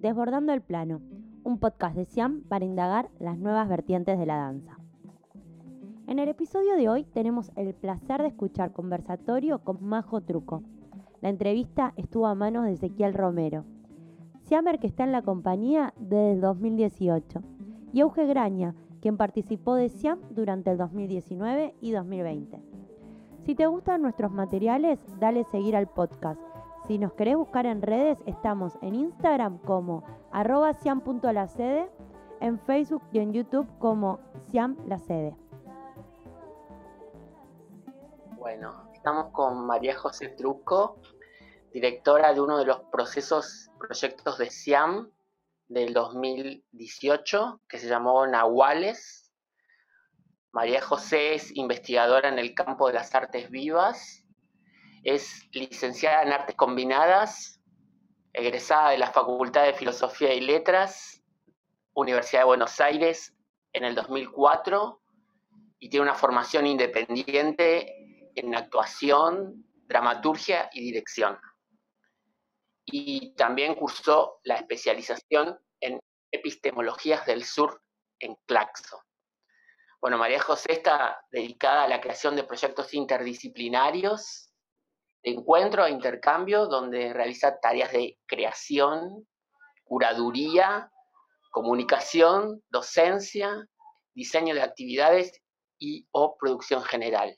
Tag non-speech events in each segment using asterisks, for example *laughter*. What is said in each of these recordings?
Desbordando el Plano, un podcast de Siam para indagar las nuevas vertientes de la danza. En el episodio de hoy tenemos el placer de escuchar conversatorio con Majo Truco. La entrevista estuvo a manos de Ezequiel Romero, Siamer que está en la compañía desde el 2018, y Euge Graña, quien participó de Siam durante el 2019 y 2020. Si te gustan nuestros materiales, dale seguir al podcast si nos querés buscar en redes, estamos en Instagram como arroba en Facebook y en YouTube como siamlacede. Bueno, estamos con María José Truco, directora de uno de los procesos, proyectos de SIAM del 2018, que se llamó Nahuales. María José es investigadora en el campo de las artes vivas es licenciada en Artes Combinadas, egresada de la Facultad de Filosofía y Letras, Universidad de Buenos Aires, en el 2004, y tiene una formación independiente en actuación, dramaturgia y dirección. Y también cursó la especialización en epistemologías del sur en Claxo. Bueno, María José está dedicada a la creación de proyectos interdisciplinarios de encuentro e intercambio donde realiza tareas de creación, curaduría, comunicación, docencia, diseño de actividades y o producción general.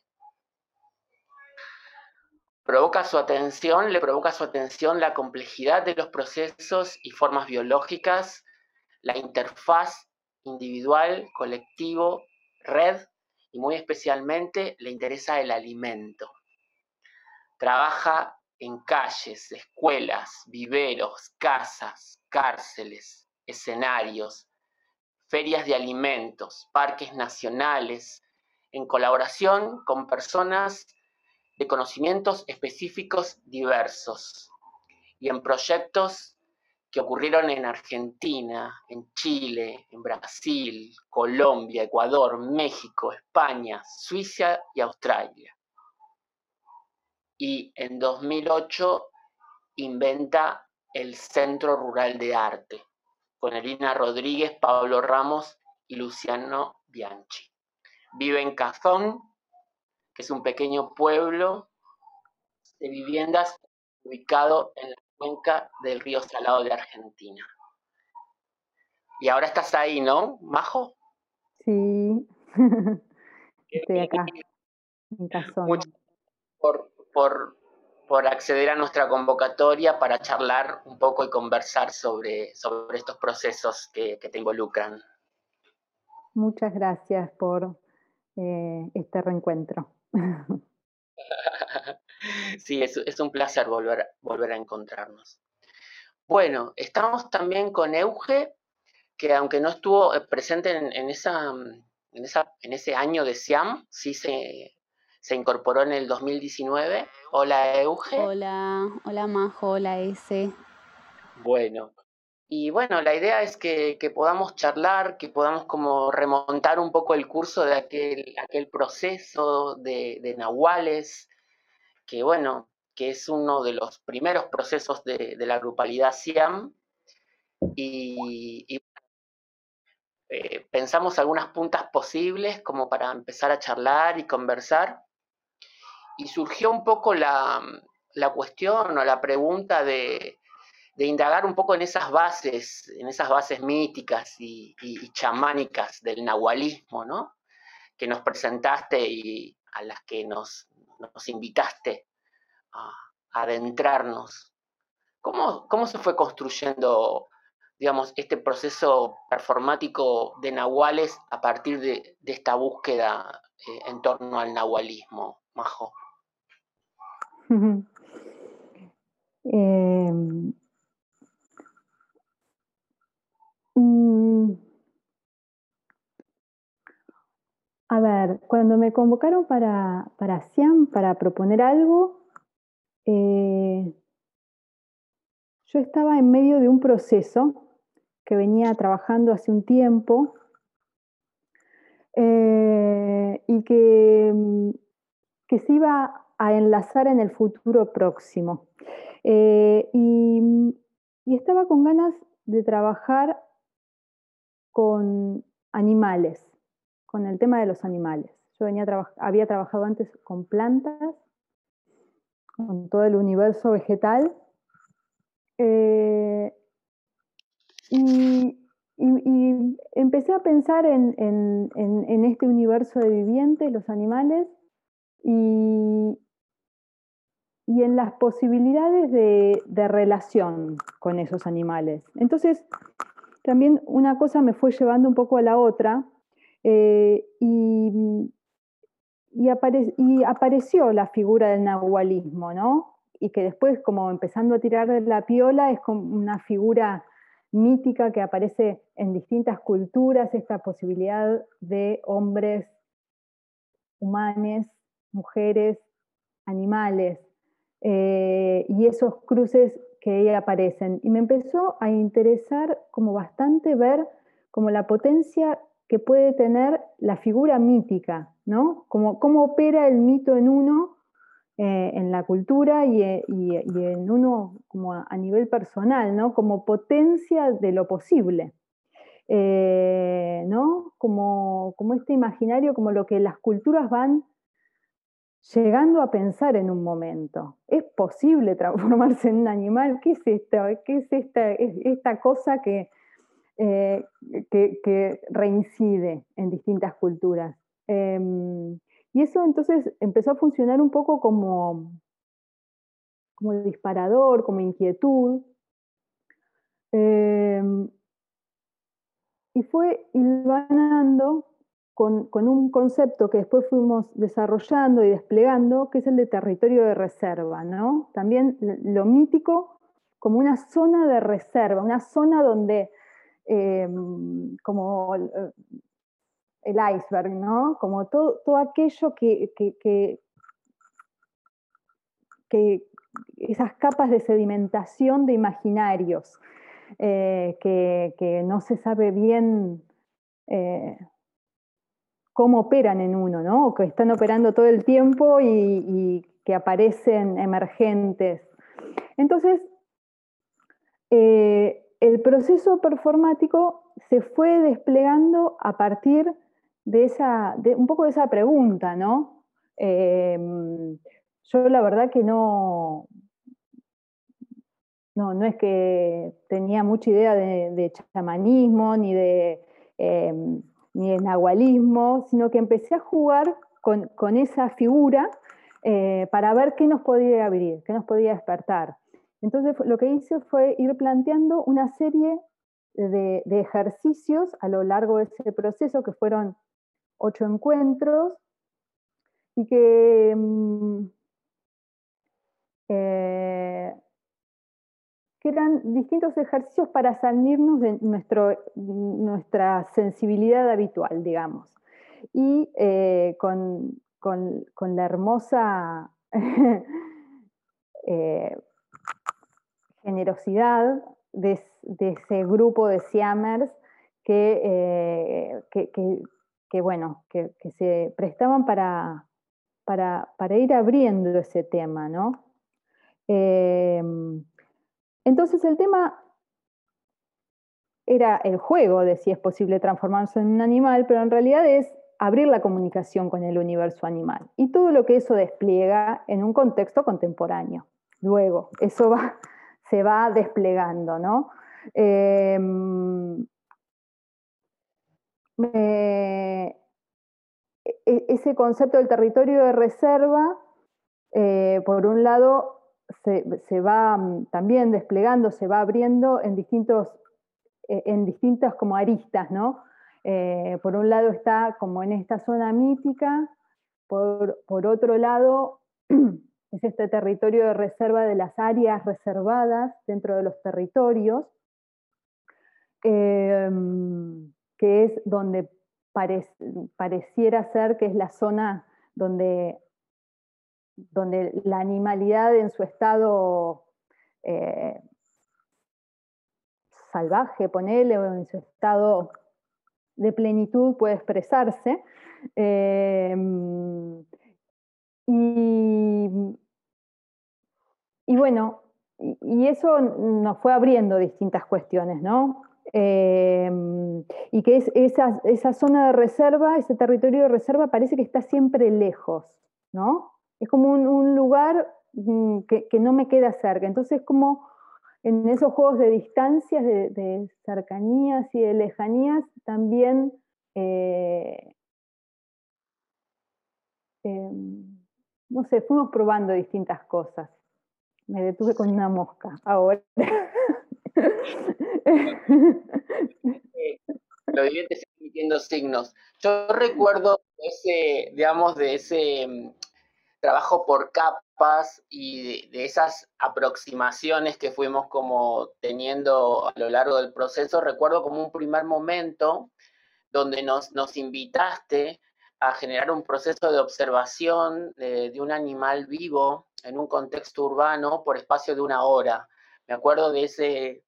Provoca su atención, le provoca su atención la complejidad de los procesos y formas biológicas, la interfaz individual, colectivo, red y muy especialmente le interesa el alimento. Trabaja en calles, escuelas, viveros, casas, cárceles, escenarios, ferias de alimentos, parques nacionales, en colaboración con personas de conocimientos específicos diversos y en proyectos que ocurrieron en Argentina, en Chile, en Brasil, Colombia, Ecuador, México, España, Suiza y Australia y en 2008 inventa el Centro Rural de Arte con Elina Rodríguez, Pablo Ramos y Luciano Bianchi. Vive en Cazón, que es un pequeño pueblo de viviendas ubicado en la cuenca del río Salado de Argentina. Y ahora estás ahí, ¿no, Majo? Sí, *laughs* estoy acá, en Cazón. Muchas por, por, por acceder a nuestra convocatoria para charlar un poco y conversar sobre, sobre estos procesos que, te involucran. Muchas gracias por eh, este reencuentro. *laughs* sí, es, es, un placer volver, volver a encontrarnos. Bueno, estamos también con Euge, que aunque no estuvo eh, presente en, en, esa, en, esa, en ese año de SIAM, sí se, se incorporó en el 2019. Hola Euge. Hola, hola Majo, hola S. Bueno, y bueno, la idea es que, podamos charlar, que podamos como remontar un poco el curso de aquel, aquel proceso de, de Nahuales, que bueno, que es uno de los primeros procesos de, la grupalidad SIAM. Y, eh, pensamos algunas puntas posibles como para empezar a charlar y conversar y surgió un poco la, cuestión o la pregunta de, indagar un poco en esas bases, en esas bases míticas y, chamánicas del nahualismo, ¿no? Que nos presentaste y a las que nos, invitaste a, adentrarnos. ¿Cómo, ¿Cómo, se fue construyendo, digamos, este proceso performático de nahuales a partir de, esta búsqueda eh, en torno al nahualismo, Majo? *laughs* Mm, a ver, cuando me convocaron para, para CIAM, para proponer algo, eh, yo estaba en medio de un proceso que venía trabajando hace un tiempo eh, y que, mm, que se iba a enlazar en el futuro próximo. Eh, y, estaba con ganas de trabajar con animales, con el tema de los animales. Yo venía había trabajado antes con plantas, con todo el universo vegetal, eh, y, empecé a pensar en, este universo de vivientes, los animales, y, en las posibilidades de, relación con esos animales. Entonces, también una cosa me fue llevando un poco a la otra, eh, y, apareció la figura del nahualismo, ¿no? Y que después, como empezando a tirar de la piola, es como una figura mítica que aparece en distintas culturas, esta posibilidad de hombres humanos, mujeres, animales, eh, y esos cruces que ahí aparecen. Y me empezó a interesar como bastante ver como la potencia que puede tener la figura mítica, ¿no? Como cómo opera el mito en uno eh, en la cultura y, eh, en uno como a, nivel personal, ¿no? Como potencia de lo posible. Eh, ¿no? Como, como este imaginario, como lo que las culturas van llegando a pensar en un momento. ¿Es posible *laughs* transformarse en un animal? ¿Qué es esto? ¿Qué es esta, esta cosa que, que, reincide en distintas culturas? Em, y eso entonces empezó a funcionar un poco como, como disparador, como inquietud. Em, y fue hilvanando con, un concepto que después fuimos desarrollando y desplegando, que es el de territorio de reserva, ¿no? También lo mítico como una zona de reserva, una zona donde, em, como el iceberg, ¿no? Como todo, todo aquello que, que, esas capas de sedimentación de imaginarios, eh, que, no se sabe bien eh, cómo operan en uno, ¿no? Que están operando todo el tiempo y, que aparecen emergentes. Entonces, eh, el proceso performático se fue desplegando a partir de esa, un poco de esa pregunta, ¿no? Em, yo la verdad que no, no, no es que tenía mucha idea de, chamanismo ni de, em, ni de nahualismo, sino que empecé a jugar con, esa figura eh, para ver qué nos podía abrir, qué nos podía despertar. Entonces lo que hice fue ir planteando una serie de, de ejercicios a lo largo de ese proceso que fueron ocho encuentros y que, mm, eh, que eran distintos ejercicios para salirnos de nuestro, nuestra sensibilidad habitual, digamos. Y eh, con, la hermosa *laughs* eh, generosidad de, ese grupo de Siamers que, que bueno, que, se prestaban para, para, ir abriendo ese tema, ¿no? Entonces el tema era el juego de si es posible transformarse en un animal, pero en realidad es abrir la comunicación con el universo animal y todo lo que eso despliega en un contexto contemporáneo. Luego, eso va, *laughs* se va desplegando, ¿no? Em, e, e, ese concepto del territorio de reserva, eh, por un lado, se, va mm, también desplegando, se va abriendo en, distintos, e, en distintas como aristas, ¿no? Eh, por un lado está como en esta zona mítica, por, otro lado *clears throat* es este territorio de reserva de las áreas reservadas dentro de los territorios. Eh, que es donde pareciera ser que es la zona donde, donde la animalidad en su estado eh, salvaje, ponele, o en su estado de plenitud puede expresarse. Eh, y, y, bueno, y, eso nos fue abriendo distintas cuestiones, ¿no? Em, y que es, esa, esa, zona de reserva, ese territorio de reserva parece que está siempre lejos, ¿no? Es como un, lugar mm, que, no me queda cerca. Entonces, como en esos juegos de distancias, de, cercanías y de lejanías, también eh, em, no sé, fuimos probando distintas cosas. Me detuve con una mosca ahora. *laughs* Los vivientes emitiendo signos. Yo recuerdo ese, digamos, de ese mm, trabajo por capas y de, esas aproximaciones que fuimos como teniendo a lo largo del proceso, recuerdo como un primer momento donde nos, invitaste a generar un proceso de observación de, un animal vivo en un contexto urbano por espacio de una hora. Me acuerdo de ese,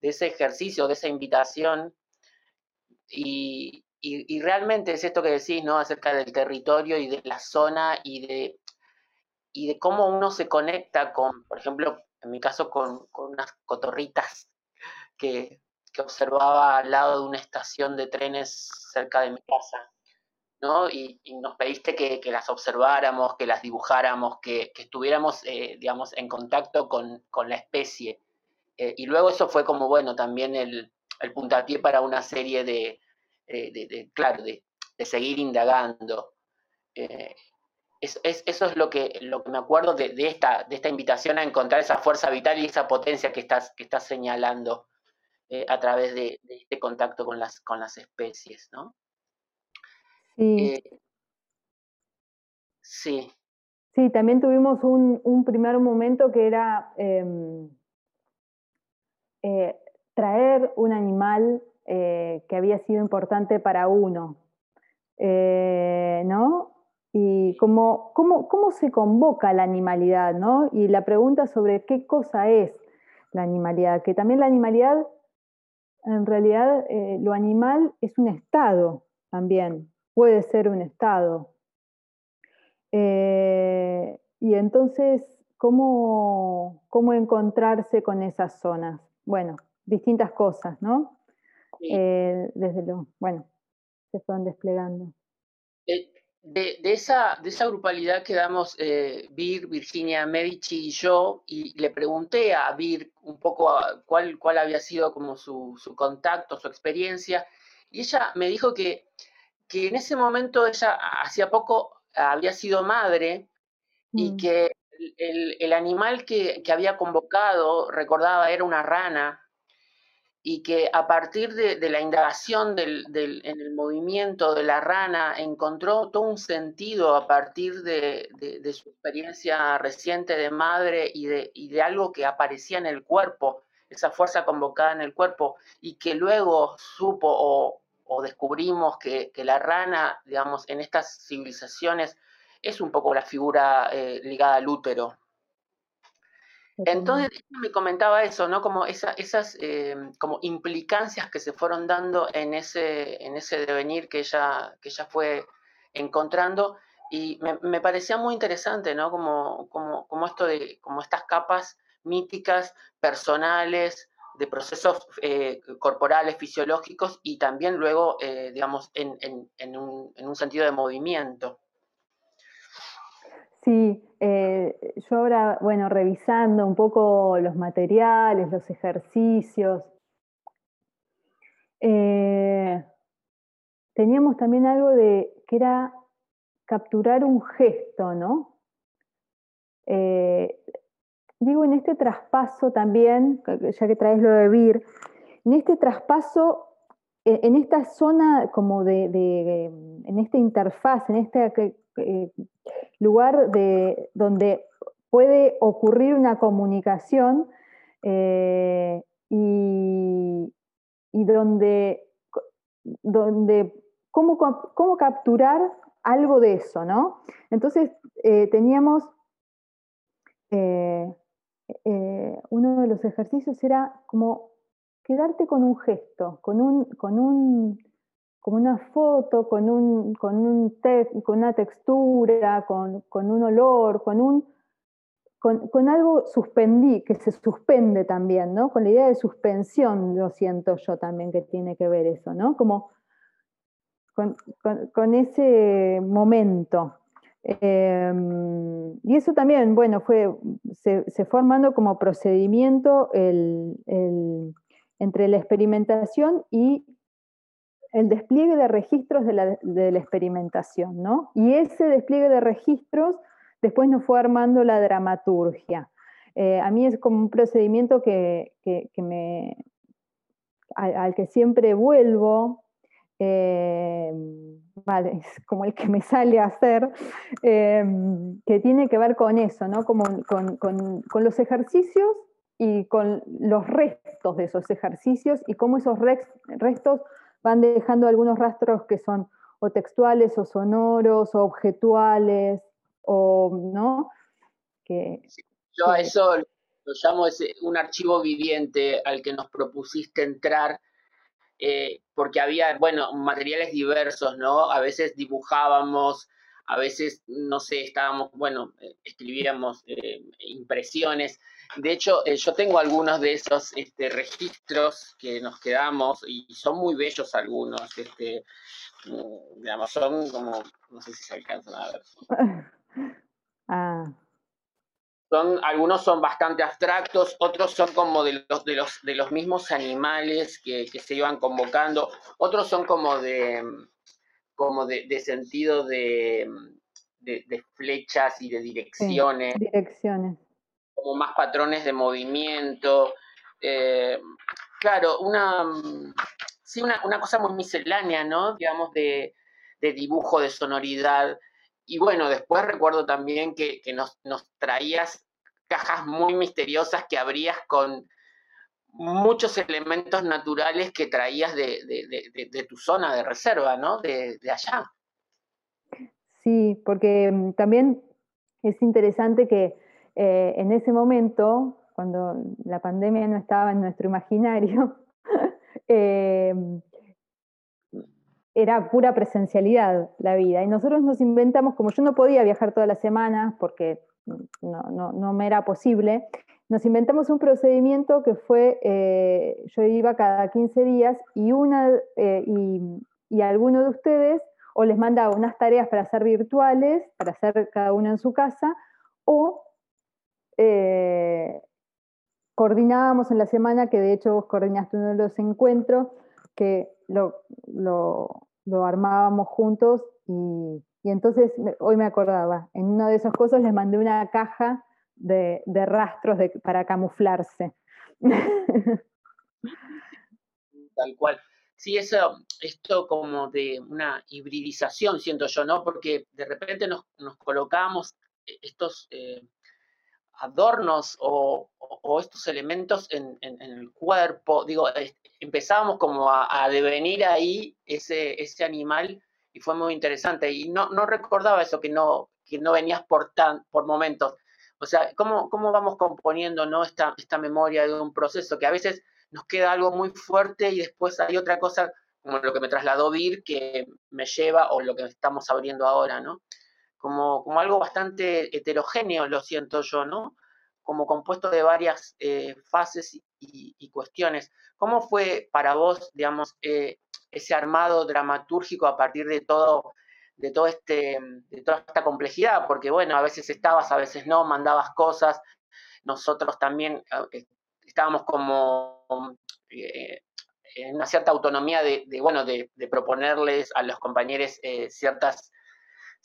de ese ejercicio, de esa invitación. Y, realmente es esto que decís, ¿no? Acerca del territorio y de la zona y de, y de cómo uno se conecta con, por ejemplo, en mi caso, con, unas cotorritas que, que observaba al lado de una estación de trenes cerca de mi casa ¿no? Y, nos pediste que, las observáramos, que las dibujáramos, que, estuviéramos, eh, digamos, en contacto con, la especie. Eh, y luego eso fue como, bueno, también el, puntapié para una serie de, eh, claro, de, seguir indagando. Eso es lo que, lo que me acuerdo de, esta, de esta invitación a encontrar esa fuerza vital y esa potencia que estás, que estás señalando a través de, este contacto con las, con las especies, ¿no? Sí. Eh, sí. Sí, también tuvimos un, primer momento que era em, eh, traer un animal eh, que había sido importante para uno, ¿no? Y cómo, cómo, se convoca la animalidad, ¿no? Y la pregunta sobre qué cosa es la animalidad, que también la animalidad, en realidad, lo animal es un estado también, puede ser un estado. Eh, y entonces, ¿cómo, ¿cómo, encontrarse con esas zonas? Bueno, distintas cosas, ¿no? Eh, desde lo, bueno, se fueron desplegando. Eh, de, esa, de esa grupalidad quedamos Vir, Virginia Medici y yo, y le pregunté a Vir un poco cuál, cuál había sido como su, su contacto, su experiencia, y ella me dijo que que en ese momento ella hacía poco había sido madre y mm. que el, animal que, había convocado, recordaba, era una rana y que a partir de, la indagación del, en el movimiento de la rana encontró todo un sentido a partir de, su experiencia reciente de madre y de, y de algo que aparecía en el cuerpo, esa fuerza convocada en el cuerpo, y que luego supo o, o descubrimos que, la rana, digamos, en estas civilizaciones es un poco la figura eh, ligada al útero. Entonces me comentaba eso, ¿no? Como esas eh, como implicancias que se fueron dando en ese, en ese devenir que ella, que ella fue encontrando. Y me, parecía muy interesante, ¿no? Como, como, como esto de, como estas capas míticas, personales, de procesos eh, corporales, fisiológicos y también luego, eh, digamos, en, un, sentido de movimiento. Sí, eh, yo ahora, bueno, revisando un poco los materiales, los ejercicios, teníamos también algo de que era capturar un gesto, ¿no? digo, en este traspaso también, ya que traes lo de Vir, en este traspaso, e, en esta zona como de, en esta interfaz, en este eh, lugar de, donde puede ocurrir una comunicación eh, y, donde, donde cómo, cómo, capturar algo de eso, ¿no? Entonces eh, teníamos uno de los ejercicios era como quedarte con un gesto, con, un, con, un, con una foto, con, un, con, un con una textura, con, un olor, con un, con, algo suspendí, que se suspende también, ¿no? Con la idea de suspensión, lo siento yo también que tiene que ver eso, ¿no? Como con, ese momento. Em, y eso también, bueno, fue, se, fue armando como procedimiento entre la experimentación y el despliegue de registros de la, de la experimentación, ¿no? Y ese despliegue de registros después nos fue armando la dramaturgia. Eh, a mí es como un procedimiento que, me, al, que siempre vuelvo, eh, vale, es como el que me sale a hacer, eh, que tiene que ver con eso, ¿no? Como con, los ejercicios y con los restos de esos ejercicios y cómo esos restos van dejando algunos rastros que son o textuales o sonoros o objetuales o no. Que, Yo a eso lo llamo un archivo viviente al que nos propusiste entrar, eh, porque había, bueno, materiales diversos, ¿no? A veces dibujábamos, a veces, no sé, estábamos, bueno, eh, escribíamos eh, impresiones. De hecho, yo tengo algunos de esos este, registros que nos quedamos y son muy bellos algunos. Este, mm, digamos, son como, no sé si se alcanzan a ver. *laughs* Ah. Son, algunos son bastante abstractos, otros son como de los, de los, de los mismos animales que, se iban convocando, otros son como de, como de, sentido de, de, flechas y de direcciones. direcciones. Como más patrones de movimiento. Eh, claro, una, sí, una, una, cosa muy miscelánea, ¿no? Digamos, de, de dibujo, de sonoridad. Y bueno, después recuerdo también que, nos, traías cajas muy misteriosas que abrías con muchos elementos naturales que traías de, tu zona de reserva, ¿no? De, allá. Sí, porque mm, también es interesante que eh, en ese momento, cuando la pandemia no estaba en nuestro imaginario, *laughs* eh, era pura presencialidad la vida. Y nosotros nos inventamos, como yo no podía viajar toda la semana porque no, me era posible, nos inventamos un procedimiento que fue, eh, yo iba cada 15 días y, una, eh, y, alguno de ustedes o les mandaba unas tareas para hacer virtuales, para hacer cada uno en su casa, o eh, coordinábamos en la semana, que de hecho vos coordinaste uno de los encuentros, que lo, lo armábamos juntos y, entonces hoy me acordaba, en una de esas cosas les mandé una caja de, rastros para camuflarse. *laughs* Tal cual. Sí, eso, esto como de una hibridización, siento yo, ¿no? Porque de repente nos, nos colocamos estos eh, adornos o, estos elementos en, el cuerpo. Digo, empezábamos como a, devenir ahí ese, ese animal y fue muy interesante. Y no, no recordaba eso, que no, que no venías por, tan, por momentos. O sea, ¿cómo, cómo vamos componiendo ¿no? esta, esta memoria de un proceso que a veces nos queda algo muy fuerte y después hay otra cosa como lo que me trasladó Vir que me lleva o lo que estamos abriendo ahora, ¿no? Como, como algo bastante heterogéneo, lo siento yo, ¿no? como compuesto de varias eh, fases y, cuestiones. ¿Cómo fue para vos, digamos, eh, ese armado dramatúrgico a partir de todo, de todo este, de toda esta complejidad? Porque bueno, a veces estabas, a veces no, mandabas cosas. Nosotros también eh, estábamos como en una cierta autonomía de, bueno, de, proponerles a los compañeros ciertas,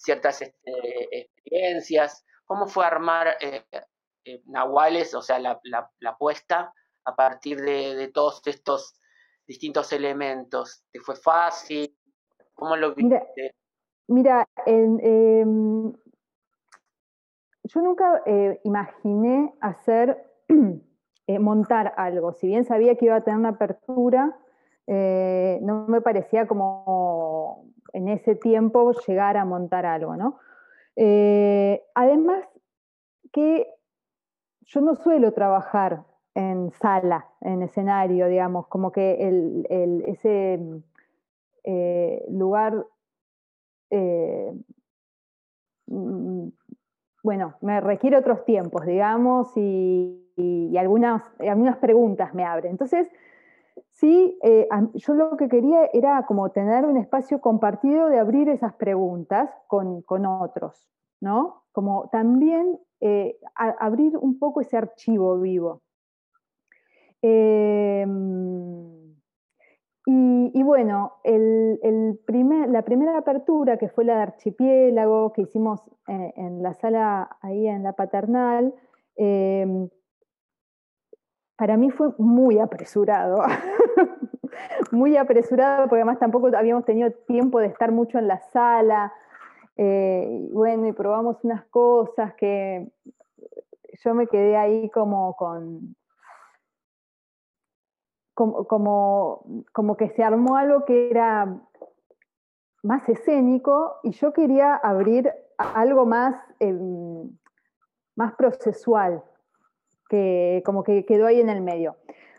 ciertas este, experiencias. ¿Cómo fue armar eh, nahuales, o sea, la, la, apuesta a partir de, todos estos distintos elementos? ¿Te fue fácil? ¿Cómo lo viste? Mira, em, yo nunca eh, imaginé hacer, *clears throat* eh, montar algo. Si bien sabía que iba a tener una apertura, no me parecía como en ese tiempo llegar a montar algo, ¿no? además, que yo no suelo trabajar en sala, en escenario, digamos, como que el, ese eh, lugar eh, mm, bueno, me requiere otros tiempos, digamos, y, algunas, algunas preguntas me abren. Entonces, sí, eh, yo lo que quería era como tener un espacio compartido de abrir esas preguntas con, otros, ¿no? Como también eh, abrir un poco ese archivo vivo. Eh, y, bueno, el, primer, la primera apertura, que fue la de Archipiélago, que hicimos en, la sala ahí en la paternal, em, para mí fue muy apresurado. *laughs* muy apresurado, porque además tampoco habíamos tenido tiempo de estar mucho en la sala. Eh, bueno, y probamos unas cosas que yo me quedé ahí como con, como, como, que se armó algo que era más escénico y yo quería abrir algo más, em, más procesual, que como que quedó ahí en el medio.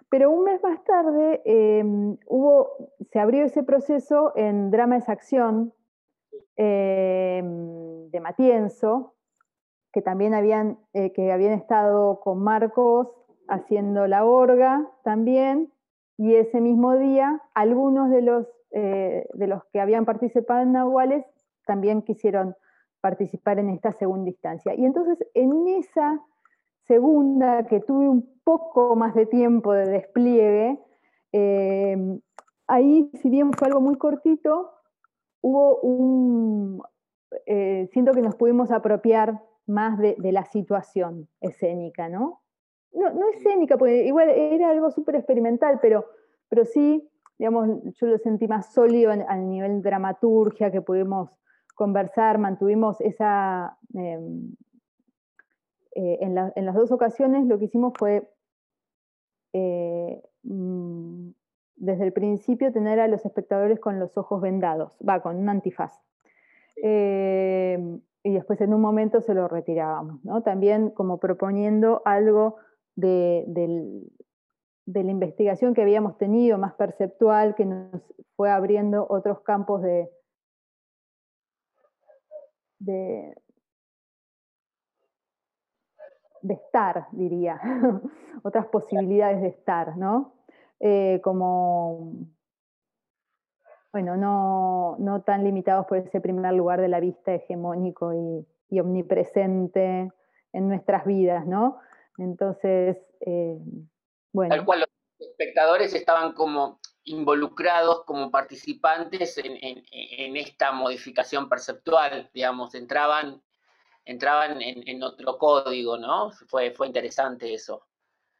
Pero un mes más tarde em, hubo, se abrió ese proceso en Drama es Acción em, de Matienzo, que también habían, eh, que habían estado con Marcos haciendo la orga también, y ese mismo día algunos de los, eh, de los que habían participado en Nahuales también quisieron participar en esta segunda instancia. Y entonces en esa segunda, que tuve un poco más de tiempo de despliegue, eh, ahí, si bien fue algo muy cortito, hubo un, eh, siento que nos pudimos apropiar más de, la situación escénica, ¿no? no, no escénica, porque igual era algo súper experimental, pero, pero sí, digamos, yo lo sentí más sólido al nivel dramaturgia, que pudimos conversar, mantuvimos esa... Em, eh, en, las dos ocasiones lo que hicimos fue, eh, mm, desde el principio, tener a los espectadores con los ojos vendados, va, con un antifaz. Eh, y después en un momento se lo retirábamos, ¿no? También como proponiendo algo de, la investigación que habíamos tenido, más perceptual, que nos fue abriendo otros campos de, de, estar, diría, *laughs* otras posibilidades de estar, ¿no? Eh, como, bueno, no, no, tan limitados por ese primer lugar de la vista hegemónico y, y omnipresente en nuestras vidas, ¿no? Entonces, eh, bueno. Tal cual, los espectadores estaban como involucrados como participantes en, esta modificación perceptual, digamos, entraban, entraban en, otro código, ¿no? Fue, fue interesante eso.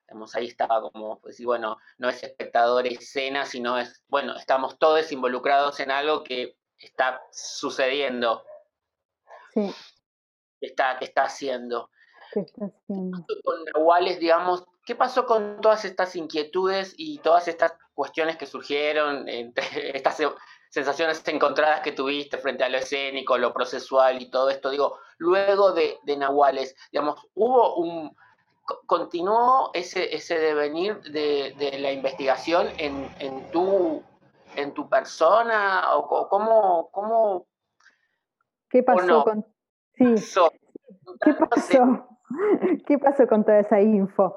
Digamos, ahí estaba como, pues, y bueno, no es espectador escena, sino es, bueno, estamos todos involucrados en algo que está sucediendo. Sí. está, que está haciendo. ¿Qué está haciendo? Con Nahuales, digamos, ¿qué pasó con todas estas inquietudes y todas estas cuestiones que surgieron, entre *laughs* estas sensaciones encontradas que tuviste frente a lo escénico, lo procesual y todo esto? Digo, luego de, Nahuales, digamos, hubo un, continuó ese, ese devenir de, la investigación en, tu, en tu persona? ¿O cómo, cómo ¿Qué pasó con...? Sí. ¿Qué pasó? *laughs* ¿Qué pasó con toda esa info?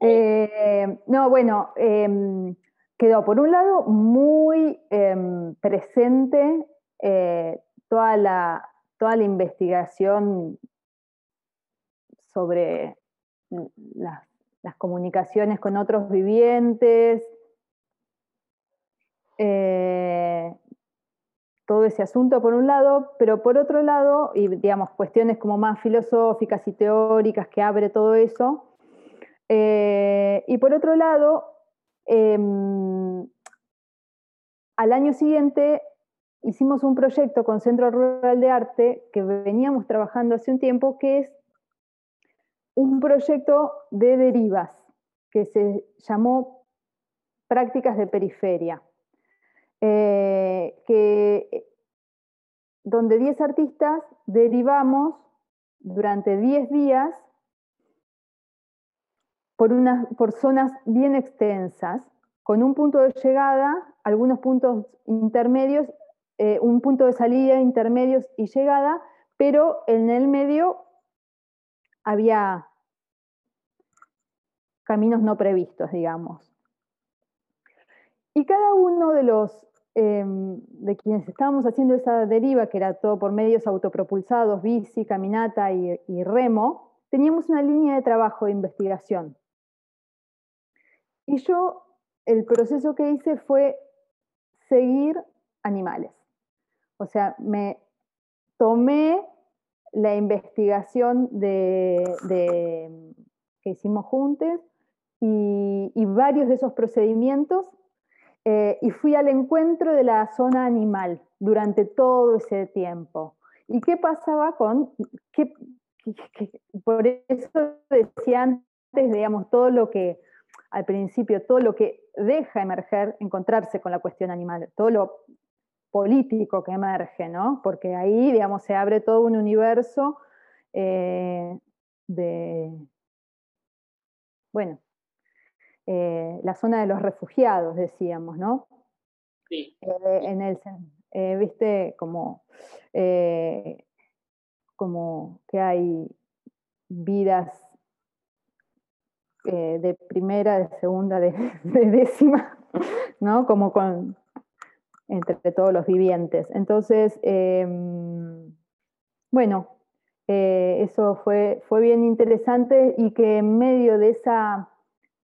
Eh, no, bueno, em, quedó por un lado muy em, presente eh, toda, la, toda la investigación sobre las, comunicaciones con otros vivientes, eh, todo ese asunto por un lado, pero por otro lado, y digamos, cuestiones como más filosóficas y teóricas que abre todo eso, eh, y por otro lado, em, al año siguiente hicimos un proyecto con Centro Rural de Arte que veníamos trabajando hace un tiempo, que es un proyecto de derivas, que se llamó Prácticas de Periferia. Eh, que, eh, donde 10 artistas derivamos durante 10 días por, por zonas bien extensas, con un punto de llegada, algunos puntos intermedios, eh, un punto de salida, intermedios y llegada, pero en el medio había caminos no previstos, digamos. Y cada uno de los em, de quienes estábamos haciendo esa deriva, que era todo por medios autopropulsados, bici, caminata y, y remo, teníamos una línea de trabajo de investigación. Y yo, el proceso que hice fue seguir animales. O sea, me tomé la investigación de, que hicimos juntos y, varios de esos procedimientos eh, y fui al encuentro de la zona animal durante todo ese tiempo. ¿Y qué pasaba con, por eso decía antes, digamos, todo lo que, al principio, todo lo que deja emerger, encontrarse con la cuestión animal, todo lo político que emerge, ¿no? Porque ahí, digamos, se abre todo un universo eh, de, bueno, eh, la zona de los refugiados, decíamos, ¿no? Sí. Eh, en el, viste, como, como que hay vidas de primera, de segunda, *laughs* de, décima, ¿no? Como con, entre todos los vivientes. Entonces, em, bueno, eh, eso fue, fue bien interesante y que en medio de esa,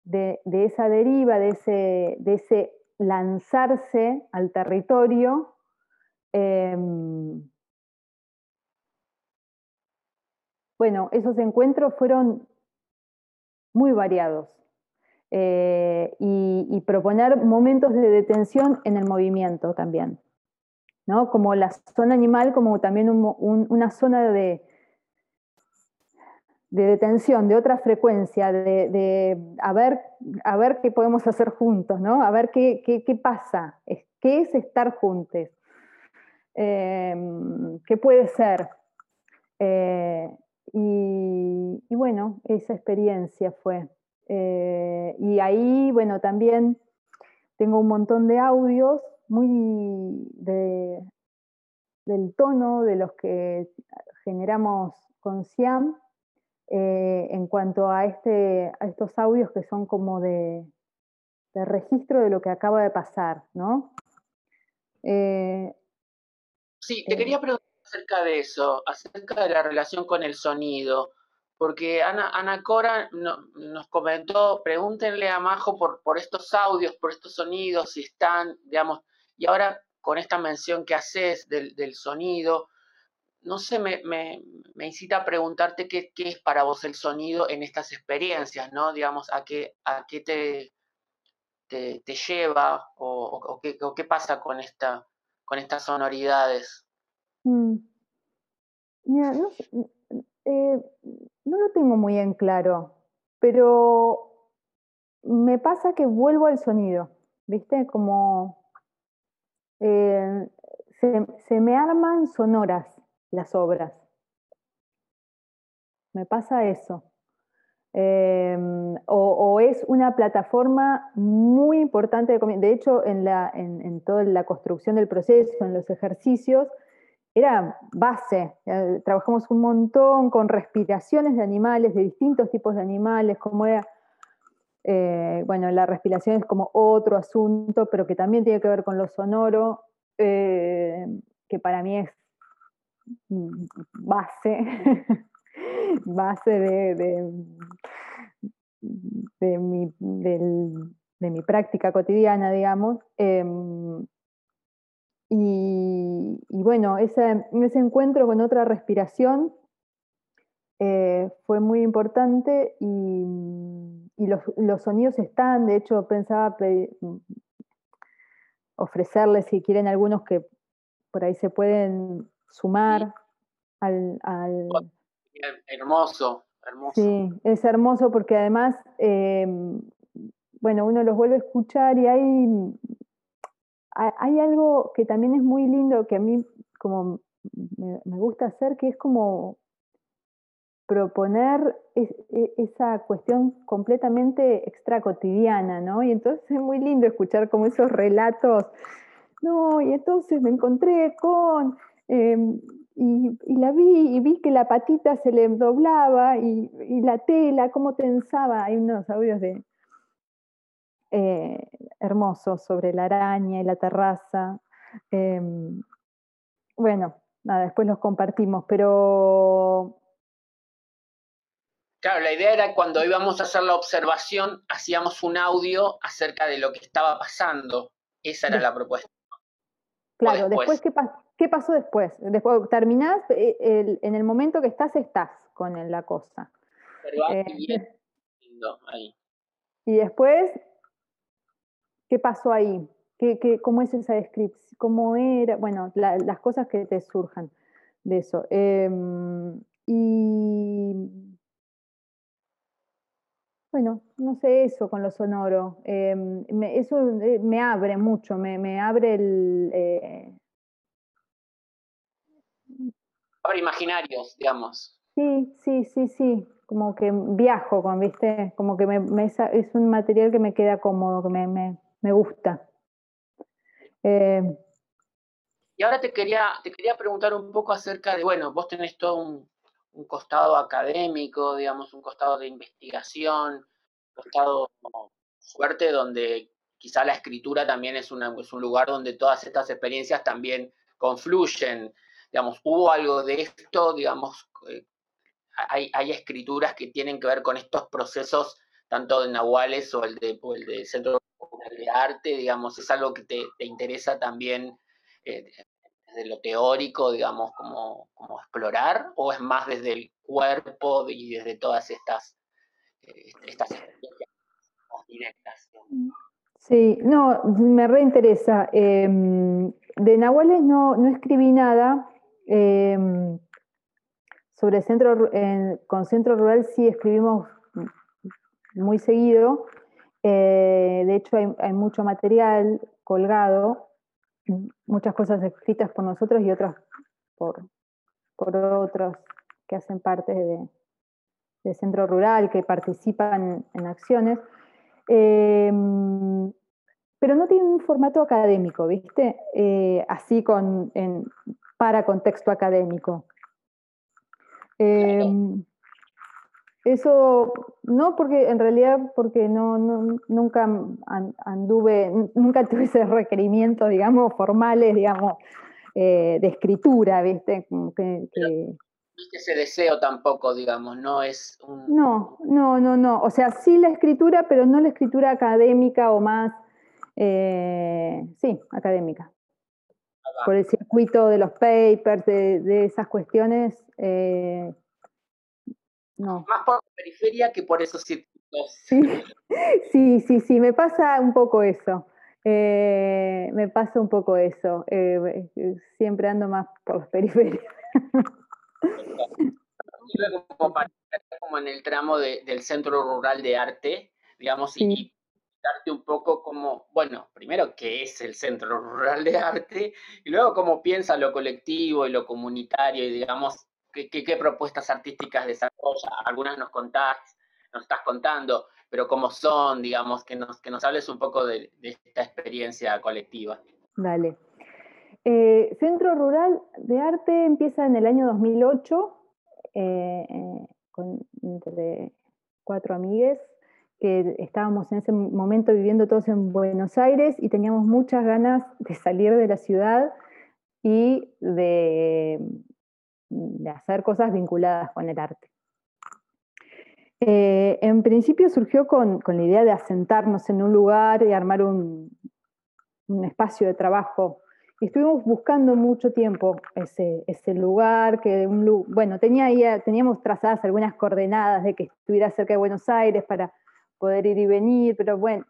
de, esa deriva, de ese, de ese lanzarse al territorio, em, bueno, esos encuentros fueron muy variados. Eh, y, proponer momentos de detención en el movimiento también, ¿no? Como la zona animal, como también una zona de, de detención, de otra frecuencia, de, a, ver, a ver qué podemos hacer juntos, ¿no? A ver qué, qué, pasa, qué es estar juntos, em, qué puede ser. Eh, y, y bueno, esa experiencia fue. Eh, y ahí, bueno, también tengo un montón de audios muy del tono de los que generamos con Siam eh, en cuanto a, este, a estos audios que son como de, registro de lo que acaba de pasar, ¿no? Eh, sí, te quería preguntar acerca de eso, acerca de la relación con el sonido porque Ana, Ana Cora nos comentó, pregúntenle a Majo por, por estos audios, por estos sonidos, si están, digamos, y ahora con esta mención que haces del, sonido, no sé, me, incita a preguntarte qué, es para vos el sonido en estas experiencias, ¿no? Digamos, a qué, a qué te, te, lleva o, qué, pasa con, esta, con estas sonoridades. Mm. no, eh, no lo tengo muy en claro, pero me pasa que vuelvo al sonido, ¿viste? Como eh, se, me arman sonoras las obras. Me pasa eso. Em, o, es una plataforma muy importante de, de hecho en toda la construcción del proceso, en los ejercicios, era base. Trabajamos un montón con respiraciones de animales, de distintos tipos de animales, como era, eh, bueno, la respiración es como otro asunto, pero que también tiene que ver con lo sonoro, eh, que para mí es base, *laughs* base de, de, mi, mi, práctica cotidiana, digamos. Em, y, bueno, ese, ese, encuentro con otra respiración eh, fue muy importante y, los, sonidos están, de hecho pensaba ofrecerles si quieren algunos que por ahí se pueden sumar al... Hermoso, hermoso. Sí, es hermoso porque además, eh, bueno, uno los vuelve a escuchar y hay hay algo que también es muy lindo que a mí como me, gusta hacer, que es como proponer e, esa cuestión completamente extra cotidiana, ¿no? Y entonces es muy lindo escuchar como esos relatos, no, y entonces me encontré con, em, y, la vi y vi que la patita se le doblaba y, la tela, cómo tensaba. Hay unos audios de eh, hermosos sobre la araña y la terraza. Em, bueno, nada, después los compartimos, pero... Claro, la idea era cuando íbamos a hacer la observación, hacíamos un audio acerca de lo que estaba pasando. Esa era la propuesta. Claro, después, ¿qué, ¿qué, pasó después? Después terminás, eh, en el momento que estás, estás con la cosa. Eh, y después, ¿qué pasó ahí? ¿Qué, cómo es esa descripción? ¿Cómo era? Bueno, las cosas que te surjan de eso. Em, y bueno, no sé eso con lo sonoro. Em, eso eh, me abre mucho, me, abre el... Eh, abre imaginarios, digamos. Sí, sí, sí, sí. Como que viajo con, ¿viste? Como que me, es un material que me queda cómodo, que me, me gusta. Eh, y ahora te quería, te quería preguntar un poco acerca de, bueno, vos tenés todo un, un costado académico, digamos, un costado de investigación, un costado fuerte donde quizá la escritura también es, una, es un lugar donde todas estas experiencias también confluyen. Digamos, hubo algo de esto, digamos, eh, hay, hay, escrituras que tienen que ver con estos procesos, tanto de Nahuales o el de, o el de Centro Arte, digamos, es algo que te, te interesa también eh, desde lo teórico, digamos, como, como, explorar, o es más desde el cuerpo y desde todas estas, eh, estas experiencias directas? Sí, no, me reinteresa. Em, de Nahuales no, no, escribí nada. Em, sobre centro, con Centro Rural sí escribimos muy seguido. Eh, de hecho, hay, hay, mucho material colgado muchas cosas escritas por nosotros y otras por, por otros que hacen parte de, del centro rural, que participan en acciones. Em, pero no tiene un formato académico, ¿viste? Eh, así con, para contexto académico. Em, eso no porque en realidad porque no, nunca anduve, nunca *laughs* tuve ese requerimiento, digamos, formales, digamos, eh, de escritura, ¿viste? que, ese deseo tampoco, digamos, no es un... No, no, no, no. O sea, sí la escritura, pero no la escritura académica o más, eh, sí, académica. Por el circuito de los papers, de, esas cuestiones, eh, más por la periferia que por esos circuitos. *laughs* Sí, sí, sí, me pasa un poco eso. Eh, me pasa un poco eso. Eh, eh, siempre ando más por las periferias. como, en el tramo del Centro Rural de Arte, digamos, y darte un poco como, bueno, primero qué es el Centro Rural de Arte, y luego cómo piensa lo colectivo y lo comunitario, y digamos, qué, propuestas artísticas desarrolla. Algunas nos contás, nos estás contando, pero cómo son, digamos, que nos, que nos hables un poco de, esta experiencia colectiva. Dale. Eh, Centro Rural de Arte empieza en el año 2008 eh, eh, con entre cuatro amigues que estábamos en ese momento viviendo todos en Buenos Aires y teníamos muchas ganas de salir de la ciudad y de, de hacer cosas vinculadas con el arte. Eh, en principio surgió con, la idea de asentarnos en un lugar y armar un, espacio de trabajo. Y estuvimos buscando mucho tiempo ese, lugar, que bueno, tenía, teníamos trazadas algunas coordenadas de que estuviera cerca de Buenos Aires para poder ir y venir, pero bueno,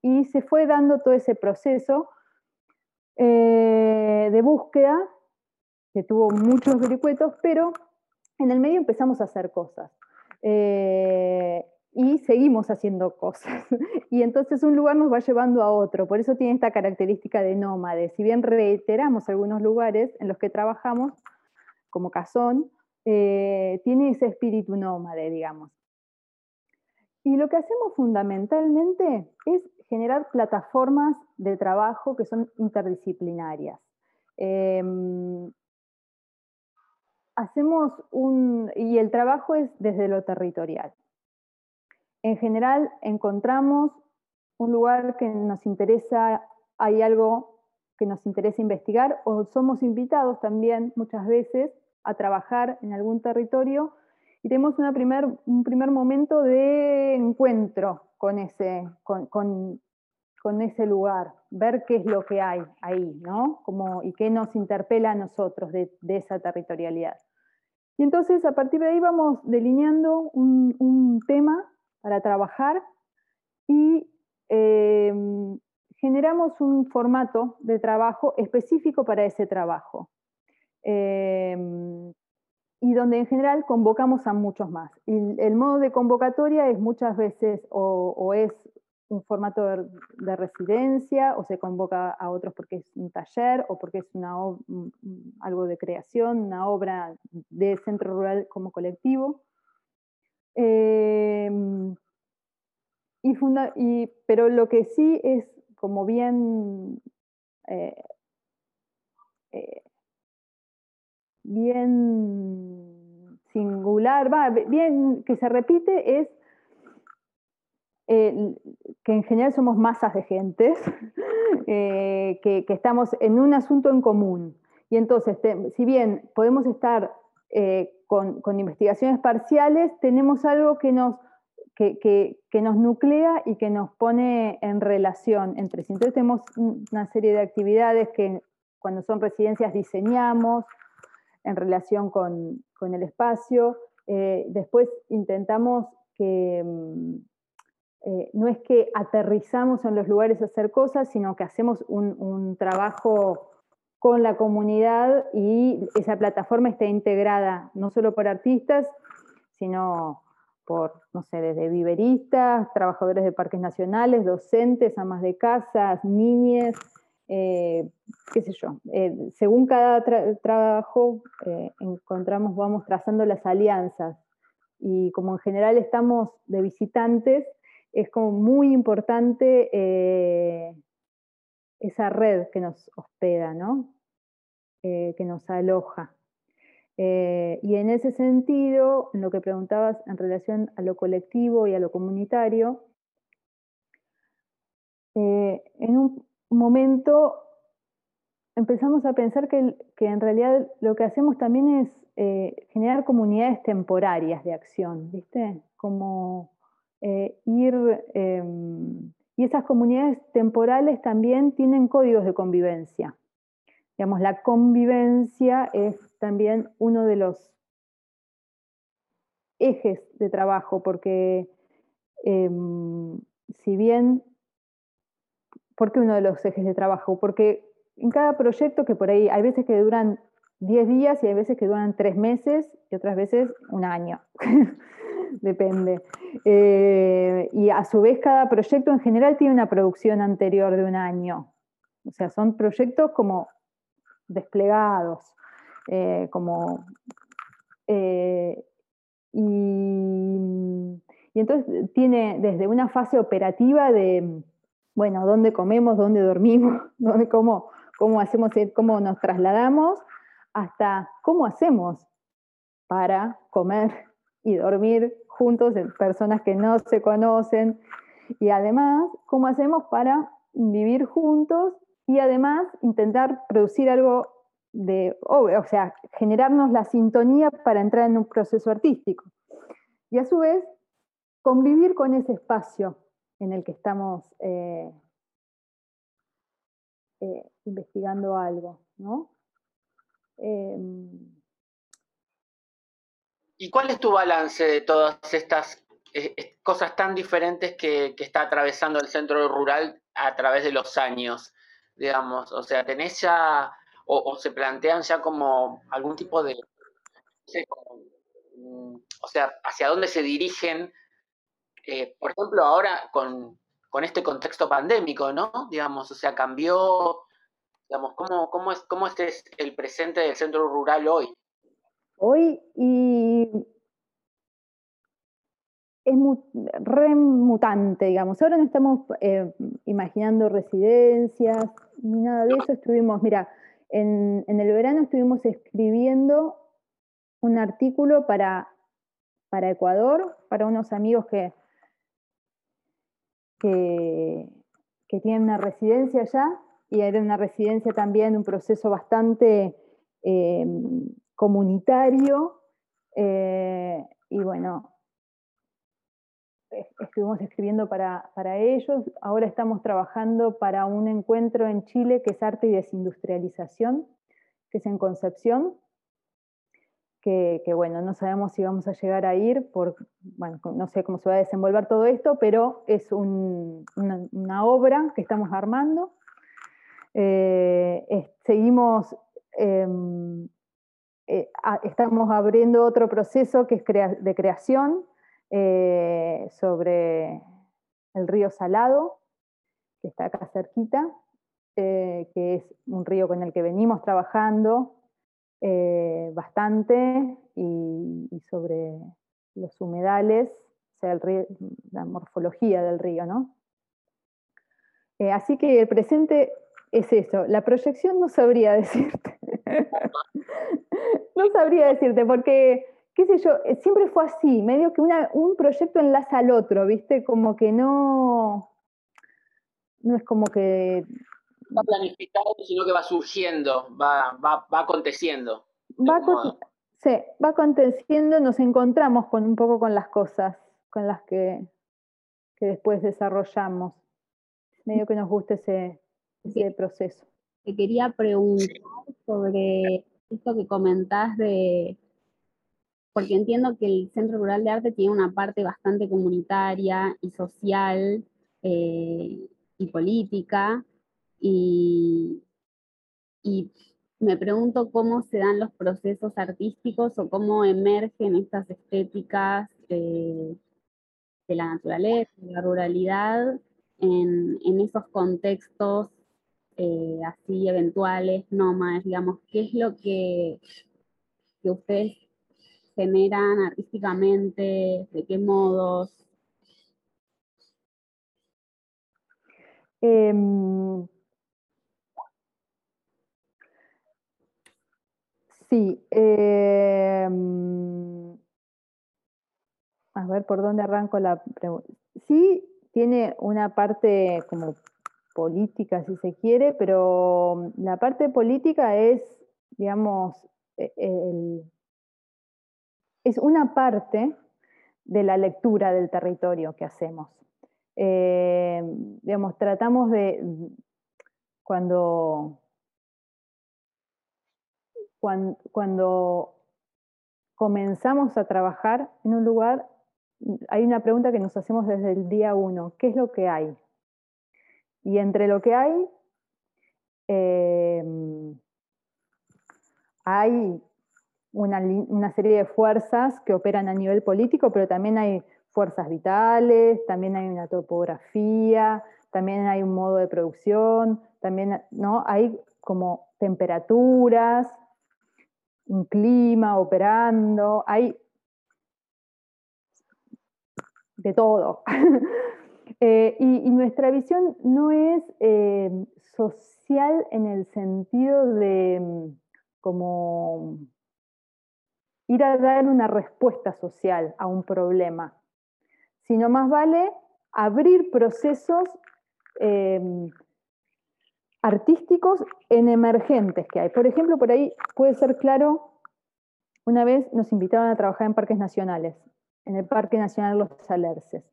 y se fue dando todo ese proceso eh, de búsqueda que tuvo muchos vericuetos, pero en el medio empezamos a hacer cosas. Eh, y seguimos haciendo cosas. *laughs* y entonces un lugar nos va llevando a otro, por eso tiene esta característica de nómade. Si bien reiteramos algunos lugares en los que trabajamos, como Cazón, eh, tiene ese espíritu nómade, digamos. Y lo que hacemos fundamentalmente es generar plataformas de trabajo que son interdisciplinarias. Em, hacemos un, y el trabajo es desde lo territorial. En general encontramos un lugar que nos interesa, hay algo que nos interesa investigar o somos invitados también muchas veces a trabajar en algún territorio y tenemos primer, un primer momento de encuentro con ese, con, con, ese lugar, ver qué es lo que hay ahí, ¿no? Como, y qué nos interpela a nosotros de esa territorialidad. Y entonces a partir de ahí vamos delineando un, tema para trabajar y eh, generamos un formato de trabajo específico para ese trabajo. Eh, y donde en general convocamos a muchos más. Y el modo de convocatoria es muchas veces o, es un formato de, residencia o se convoca a otros porque es un taller o porque es una, algo de creación, una obra de centro rural como colectivo. Y, y pero lo que sí es como bien, eh, eh, bien singular, va, bien que se repite es eh, que en general somos masas de gentes, *laughs* que, estamos en un asunto en común. Y entonces, si bien podemos estar con, con investigaciones parciales, tenemos algo que nos que, nos nuclea y que nos pone en relación entre sí. Entonces tenemos una serie de actividades que cuando son residencias diseñamos en relación con, el espacio. Eh, después intentamos que mm, eh, no es que aterrizamos en los lugares a hacer cosas, sino que hacemos un, trabajo con la comunidad y esa plataforma está integrada no solo por artistas, sino por, no sé, desde viveristas, trabajadores de parques nacionales, docentes, amas de casas, niñes, eh, qué sé yo. Eh, según cada trabajo encontramos, vamos trazando las alianzas y como en general estamos de visitantes, es como muy importante esa red que nos hospeda, ¿no? que nos aloja. Eh, y en ese sentido, en lo que preguntabas en relación a lo colectivo y a lo comunitario, eh, en un momento empezamos a pensar que, en realidad lo que hacemos también es eh, generar comunidades temporarias de acción, ¿viste? Como ir... Em, y esas comunidades temporales también tienen códigos de convivencia. Digamos, la convivencia es también uno de los ejes de trabajo, porque em, si bien, ¿por qué uno de los ejes de trabajo? Porque en cada proyecto que por ahí hay veces que duran 10 días y hay veces que duran 3 meses y otras veces un año. *laughs* Depende. Eh, y a su vez cada proyecto en general tiene una producción anterior de un año. O sea, son proyectos como desplegados. Eh, como, eh, y, entonces tiene desde una fase operativa de, bueno, dónde comemos, dónde dormimos, *laughs* dónde, cómo, cómo, hacemos, cómo nos trasladamos, hasta cómo hacemos para comer y dormir juntos en personas que no se conocen y además cómo hacemos para vivir juntos y además intentar producir algo de, o sea, generarnos la sintonía para entrar en un proceso artístico. Y a su vez, convivir con ese espacio en el que estamos eh, eh, investigando algo, ¿no? Em, ¿Y cuál es tu balance de todas estas eh, cosas tan diferentes que, está atravesando el centro rural a través de los años? Digamos, o sea, tenés ya o, se plantean ya como algún tipo de, mm, o sea, hacia dónde se dirigen, eh, por ejemplo, ahora con, este contexto pandémico, ¿no? Digamos, o sea, cambió, digamos, ¿cómo, cómo, es, cómo es el presente del centro rural hoy? Hoy y es remutante, digamos. Ahora no estamos eh, imaginando residencias ni nada de eso. Estuvimos, mira, en, el verano estuvimos escribiendo un artículo para, para Ecuador, para unos amigos que, que, tienen una residencia allá, y era una residencia también, un proceso bastante eh, comunitario. Eh, y bueno, estuvimos escribiendo para, para, ellos. Ahora estamos trabajando para un encuentro en Chile que es arte y desindustrialización, que es en Concepción. Que, bueno, no sabemos si vamos a llegar a ir, por, bueno, no sé cómo se va a desenvolver todo esto, pero es una, obra que estamos armando. Eh, seguimos em, eh, estamos abriendo otro proceso que es de creación eh, sobre el río Salado, que está acá cerquita, eh, que es un río con el que venimos trabajando bastante, y, sobre los humedales, o sea, la morfología del río, ¿no? así que el presente es eso. La proyección no sabría *laughs* decirte. *laughs* no sabría decirte, porque, qué sé yo, eh, siempre fue así, medio que un proyecto enlaza al otro, ¿viste? Como que no. No es como que. Va planificado, sino que va surgiendo, va, va, va aconteciendo. Va, sí, va aconteciendo, nos encontramos con un poco con las cosas con las que, que después desarrollamos. Medio que nos gusta ese, ese proceso. Te quería preguntar sobre esto que comentás de, porque entiendo que el Centro Rural de Arte tiene una parte bastante comunitaria y social eh, y política, y, me pregunto cómo se dan los procesos artísticos o cómo emergen estas estéticas de, la naturaleza, de la ruralidad, en, en esos contextos eh, así eventuales, nómadas, digamos, qué es lo que, que ustedes generan artísticamente, de qué modos. Em, sí. Em, a ver por dónde arranco la pregunta. Sí, tiene una parte como política, si se quiere, pero la parte política es, digamos, e, es una parte de la lectura del territorio que hacemos. Eh, digamos, tratamos de, cuando, cuando, cuando comenzamos a trabajar en un lugar, hay una pregunta que nos hacemos desde el día uno, ¿qué es lo que hay? Y entre lo que hay, em, hay una, serie de fuerzas que operan a nivel político, pero también hay fuerzas vitales, también hay una topografía, también hay un modo de producción, también ¿no? hay como temperaturas, un clima operando, hay de todo. *laughs* Eh, y, nuestra visión no es eh, social en el sentido de mm, como ir a dar una respuesta social a un problema, sino más vale abrir procesos em, artísticos en emergentes que hay. Por ejemplo, por ahí puede ser claro, una vez nos invitaron a trabajar en parques nacionales, en el Parque Nacional Los Alerces.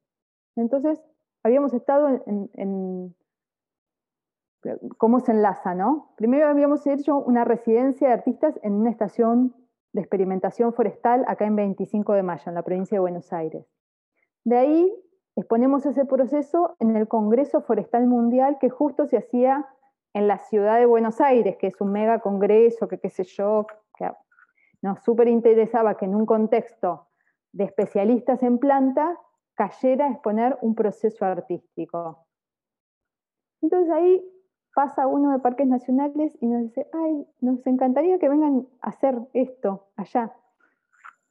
Entonces, habíamos estado en, cómo se enlaza, ¿no? Primero habíamos hecho una residencia de artistas en una estación de experimentación forestal acá en 25 de mayo, en la provincia de Buenos Aires. De ahí exponemos ese proceso en el Congreso Forestal Mundial que justo se hacía en la ciudad de Buenos Aires, que es un mega congreso, que qué sé yo, que nos súper interesaba que en un contexto de especialistas en plantas cayera a exponer un proceso artístico. Entonces ahí pasa uno de parques nacionales y nos dice, ay, nos encantaría que vengan a hacer esto allá.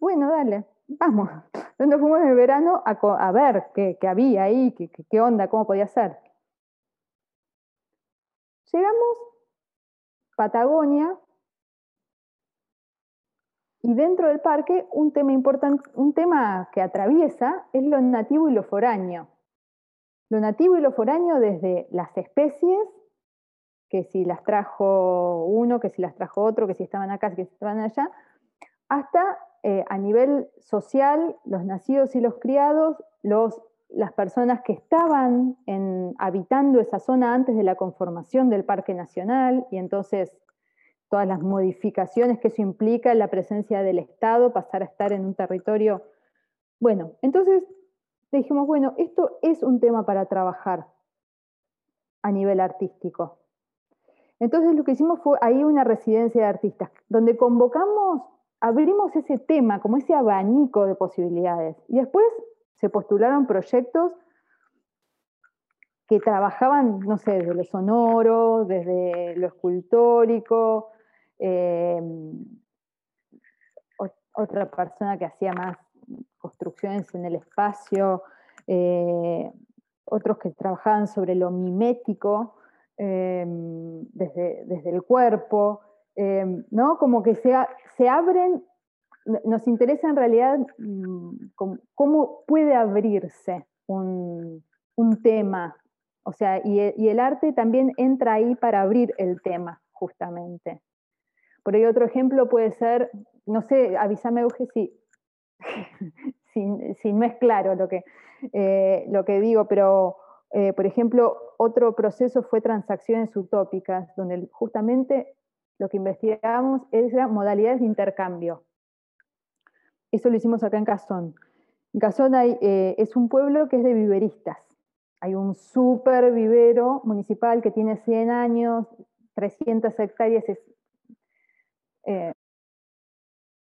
Bueno, dale, vamos. *laughs* Entonces fuimos en el verano a, ver qué, había ahí, qué, qué onda, cómo podía ser. Llegamos, Patagonia, y dentro del parque, un tema importante, un tema que atraviesa es lo nativo y lo foráneo. Lo nativo y lo foráneo desde las especies, que si las trajo uno, que si las trajo otro, que si estaban acá, que si estaban allá, hasta eh, a nivel social, los nacidos y los criados, los, las personas que estaban habitando esa zona antes de la conformación del Parque Nacional y entonces todas las modificaciones que eso implica la presencia del Estado, pasar a estar en un territorio. Bueno, entonces dijimos, bueno, esto es un tema para trabajar a nivel artístico. Entonces lo que hicimos fue ahí una residencia de artistas, donde convocamos, abrimos ese tema, como ese abanico de posibilidades. Y después se postularon proyectos que trabajaban, no sé, desde lo sonoro, desde lo escultórico, em, otra persona que hacía más construcciones en el espacio, eh, otros que trabajaban sobre lo mimético, em, desde, desde, el cuerpo, ¿no? Como que se, se, abren, nos interesa en realidad mm, cómo, puede abrirse un, un tema, o sea, y, el arte también entra ahí para abrir el tema, justamente. Por ahí otro ejemplo puede ser, no sé, avísame, Euge, *laughs* si, si, no es claro lo que, eh, lo que digo, pero eh, por ejemplo, otro proceso fue transacciones utópicas, donde justamente lo que investigamos eran modalidades de intercambio. Eso lo hicimos acá en Cazón. En Cazón eh, es un pueblo que es de viveristas. Hay un super vivero municipal que tiene 100 años, 300 hectáreas, es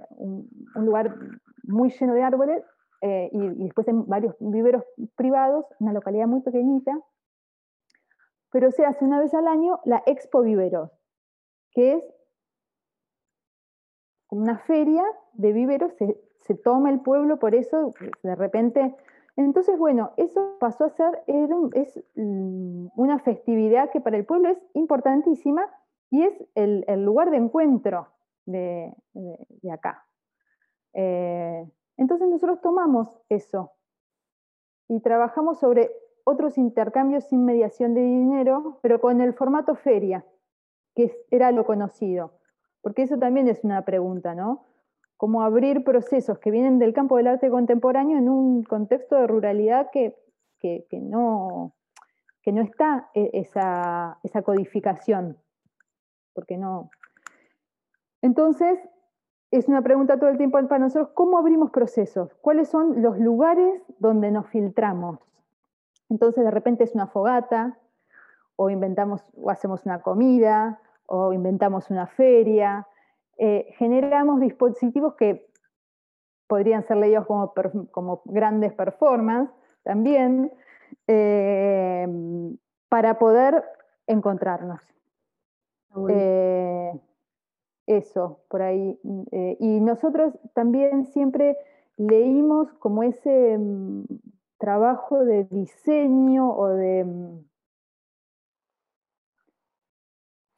un, lugar muy lleno de árboles eh, y, después en varios viveros privados, una localidad muy pequeñita, pero se hace una vez al año la Expo Viveros, que es una feria de viveros, se, toma el pueblo por eso, de repente... Entonces, bueno, eso pasó a ser, es mm, una festividad que para el pueblo es importantísima y es el, lugar de encuentro de acá. Eh, entonces nosotros tomamos eso y trabajamos sobre otros intercambios sin mediación de dinero, pero con el formato feria, que era lo conocido. Porque eso también es una pregunta, ¿no? Cómo abrir procesos que vienen del campo del arte contemporáneo en un contexto de ruralidad que, no, que no está e, esa, esa codificación. Porque no. Entonces, es una pregunta todo el tiempo para nosotros, ¿cómo abrimos procesos? ¿Cuáles son los lugares donde nos filtramos? Entonces de repente es una fogata, o inventamos o hacemos una comida, o inventamos una feria, eh, generamos dispositivos que podrían ser leídos como, como grandes performances también, eh, para poder encontrarnos eso, por ahí. Mm, eh, y nosotros también siempre leímos como ese mm, trabajo de diseño o de... Mm,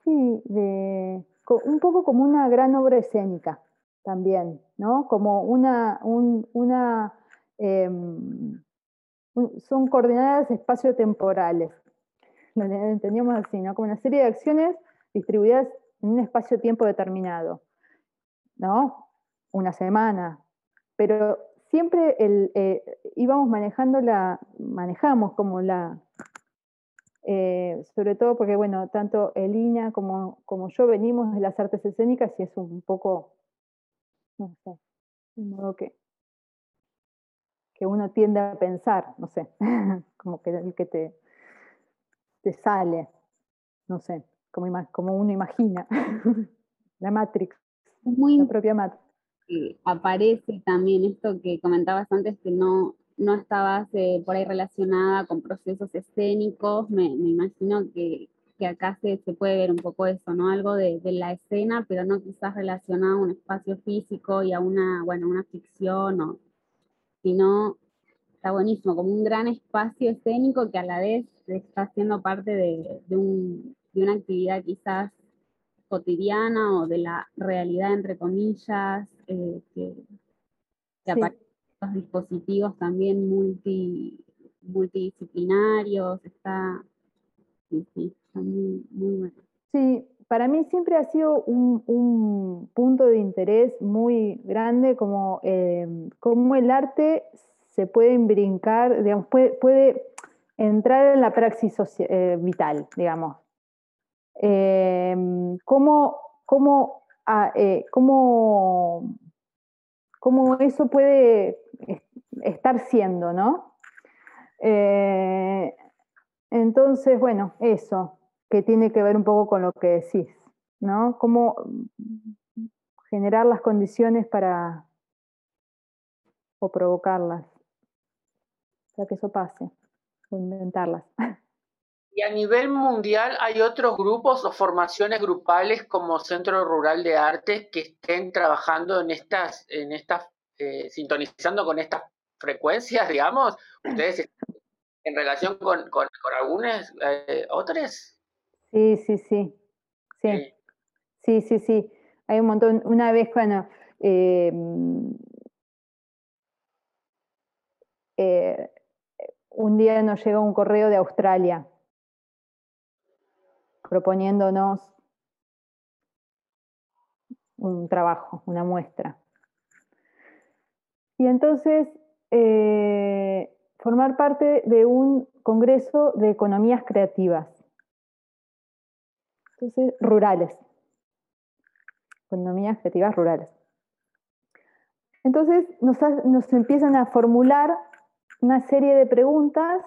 sí, de, un poco como una gran obra escénica también, ¿no? Como una, una em, son coordenadas espacio-temporales. Lo entendíamos así, ¿no? Como una serie de acciones distribuidas en un espacio-tiempo determinado, ¿no? Una semana, pero siempre el, eh, íbamos manejando la, manejamos como la, eh, sobre todo porque, bueno, tanto Elina como, como yo venimos de las artes escénicas y es un poco, no sé, un modo que, que uno tiende a pensar, no sé, *laughs* como que el que te, te sale, no sé como, uno imagina. *laughs* la Matrix, Muy la propia Matrix. aparece también esto que comentabas antes, que no, no estabas eh, por ahí relacionada con procesos escénicos, me, imagino que, acá se, se, puede ver un poco eso, ¿no? Algo de, la escena, pero no quizás relacionado a un espacio físico y a una, bueno, una ficción, o, sino está buenísimo, como un gran espacio escénico que a la vez está siendo parte de, de un, de una actividad quizás cotidiana o de la realidad, entre comillas, eh, que, aparecen los dispositivos también multi, multidisciplinarios, está, sí, sí, está muy, muy bueno. Sí, para mí siempre ha sido un, punto de interés muy grande como, eh, el arte se puede brincar, digamos, puede, entrar en la praxis eh, vital, digamos. Eh, ¿cómo, ah, cómo, cómo, eso puede estar siendo, ¿no? entonces, bueno, eso que tiene que ver un poco con lo que decís, ¿no? Cómo generar las condiciones para o provocarlas para que eso pase o inventarlas. *laughs* Y a nivel mundial hay otros grupos o formaciones grupales como Centro Rural de Arte que estén trabajando en estas, en estas, eh, sintonizando con estas frecuencias, digamos. Ustedes en relación con, con, algunas eh, otras. Sí, sí, sí. Sí, sí, sí, sí. Hay un montón. Una vez cuando eh, un día nos llegó un correo de Australia proponiéndonos un trabajo, una muestra. Y entonces eh, formar parte de un congreso de economías creativas. Entonces, rurales. Economías creativas rurales. Entonces nos, empiezan a formular una serie de preguntas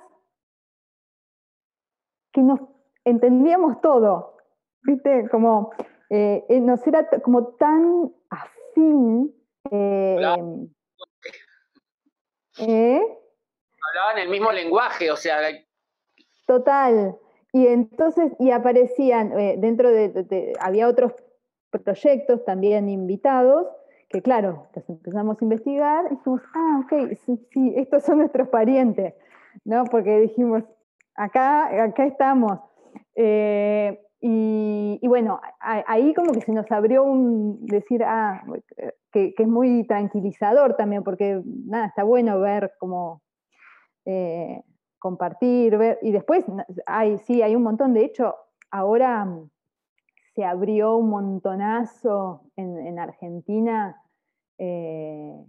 que nos entendíamos todo, ¿viste? Como eh, eh, nos era como tan afín. Eh, Hablaban el mismo lenguaje, o sea. Total. Y entonces, y aparecían, eh, dentro de, había otros proyectos también invitados, que claro, los empezamos a investigar y dijimos, ah, ok, sí, estos son nuestros parientes, ¿no? Porque dijimos, acá, acá estamos. Eh, y, bueno, ahí como que se nos abrió un decir, ah, que, es muy tranquilizador también, porque nada, está bueno ver como eh, compartir, ver, y después hay, sí, hay un montón, de hecho, ahora mm, se abrió un montonazo en, Argentina eh,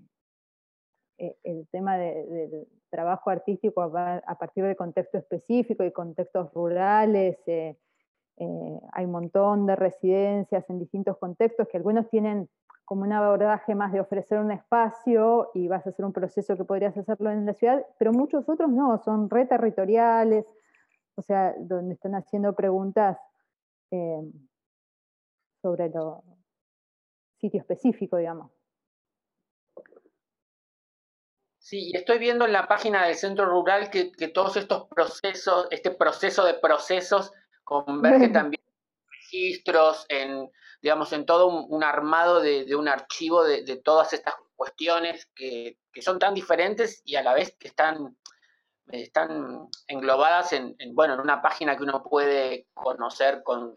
e, el tema del trabajo artístico a, partir de contexto específico y contextos rurales. Eh, eh, hay un montón de residencias en distintos contextos que algunos tienen como un abordaje más de ofrecer un espacio y vas a hacer un proceso que podrías hacerlo en la ciudad, pero muchos otros no, son re territoriales, o sea, donde están haciendo preguntas eh, sobre lo sitio específico, digamos. Sí, estoy viendo en la página del centro rural que, todos estos procesos, este proceso de procesos converge también en registros, en digamos, en todo un, armado de, un archivo de, todas estas cuestiones que, son tan diferentes y a la vez que están, están englobadas en, bueno, en una página que uno puede conocer con,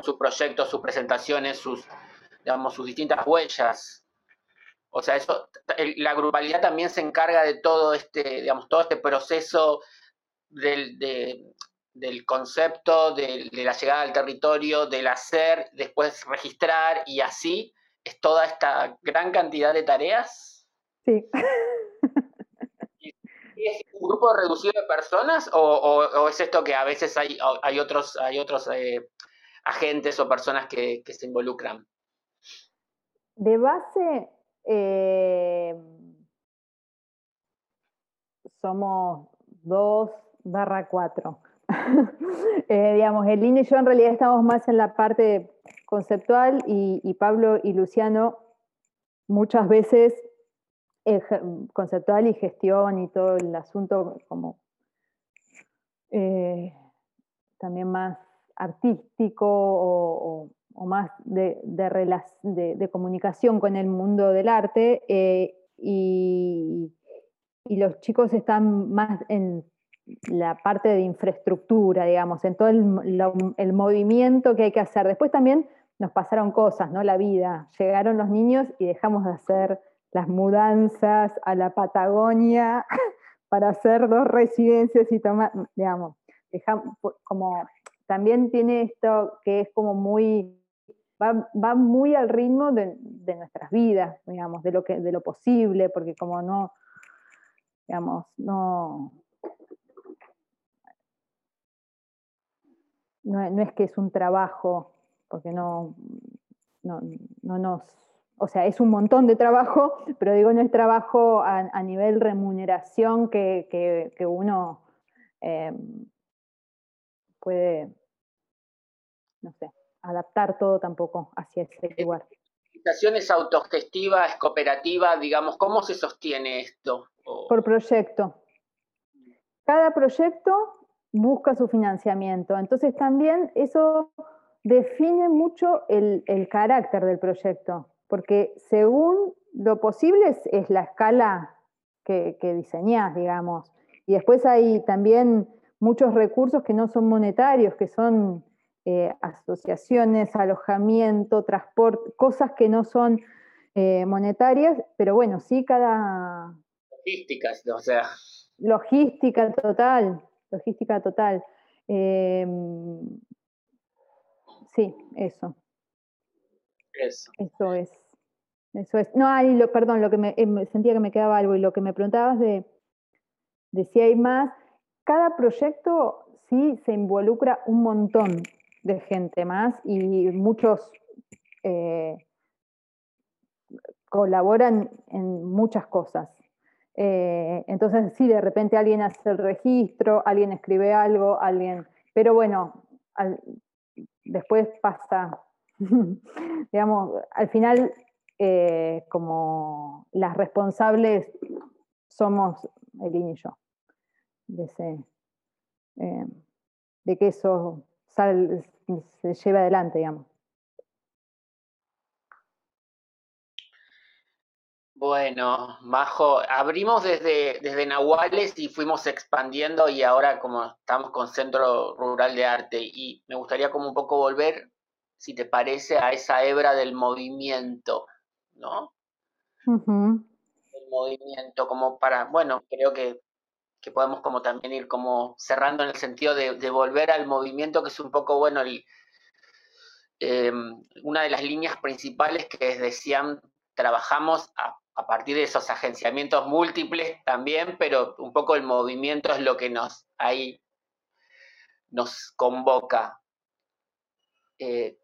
sus proyectos, sus presentaciones, sus, digamos, sus distintas huellas. O sea, eso, la grupalidad también se encarga de todo este, digamos, todo este proceso del, de, del concepto, de, la llegada al territorio, del hacer, después registrar y así es toda esta gran cantidad de tareas. Sí. *laughs* ¿Es un grupo reducido de personas o, es esto que a veces hay, hay otros, hay otros eh, agentes o personas que, se involucran? De base, eh, somos dos barra cuatro. *laughs* Eh, digamos, el y yo en realidad estamos más en la parte conceptual y, Pablo y Luciano muchas veces conceptual y gestión y todo el asunto como eh, también más artístico o, más de, de, comunicación con el mundo del arte eh, y, y los chicos están más en la parte de infraestructura, digamos, en todo el, movimiento que hay que hacer. Después también nos pasaron cosas, ¿no? La vida. Llegaron los niños y dejamos de hacer las mudanzas a la Patagonia *laughs* para hacer dos residencias y tomar, digamos, dejamos, como también tiene esto que es como muy, va, muy al ritmo de, nuestras vidas, digamos, de lo, que, de lo posible, porque como no, digamos, no, no, es que es un trabajo, porque no, no, nos, o sea, es un montón de trabajo, pero digo, no es trabajo a, nivel remuneración que, uno eh, puede, no sé, adaptar todo tampoco hacia ese lugar. ¿Es autogestiva, es cooperativa? Digamos, ¿cómo se sostiene esto? Por proyecto. Cada proyecto busca su financiamiento. Entonces también eso define mucho el, carácter del proyecto, porque según lo posible es, la escala que, que diseñás, digamos. Y después hay también muchos recursos que no son monetarios, que son eh, asociaciones, alojamiento, transporte, cosas que no son eh, monetarias, pero bueno, sí cada... Logísticas, o sea. Logística total, logística total. Em, sí, eso. Eso. Eso es. Eso es. No, ay, lo, perdón, lo que me, em, sentía que me quedaba algo y lo que me preguntabas de, de si hay más. Cada proyecto sí se involucra un montón de gente más y muchos eh, colaboran en muchas cosas. Eh, entonces, sí, de repente alguien hace el registro, alguien escribe algo, alguien... Pero bueno, después pasa, *laughs* digamos, al final, eh, como las responsables somos Elin y yo, de, ese, de que eso se lleve adelante, digamos. Bueno, Majo, abrimos desde, desde Nahuales y fuimos expandiendo y ahora como estamos con Centro Rural de Arte y me gustaría como un poco volver, si te parece, a esa hebra del movimiento, ¿no? El movimiento como para, bueno, creo que podemos como también ir como cerrando en el sentido de, volver al movimiento, que es un poco, bueno, eh, una de las líneas principales que desde SIAM trabajamos a, partir de esos agenciamientos múltiples también, pero un poco el movimiento es lo que nos ahí nos convoca. Eh,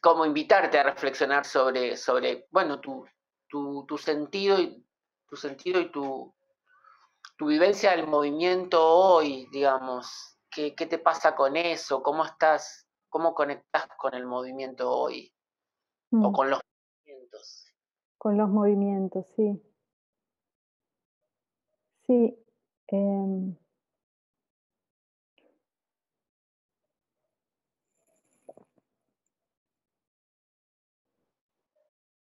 como invitarte a reflexionar sobre, sobre bueno, tu, tu sentido y tu sentido y tu, tu vivencia del movimiento hoy, digamos, ¿qué, te pasa con eso? ¿Cómo estás, cómo conectas con el movimiento hoy? O mm. con los movimientos. Con los movimientos, sí. Sí.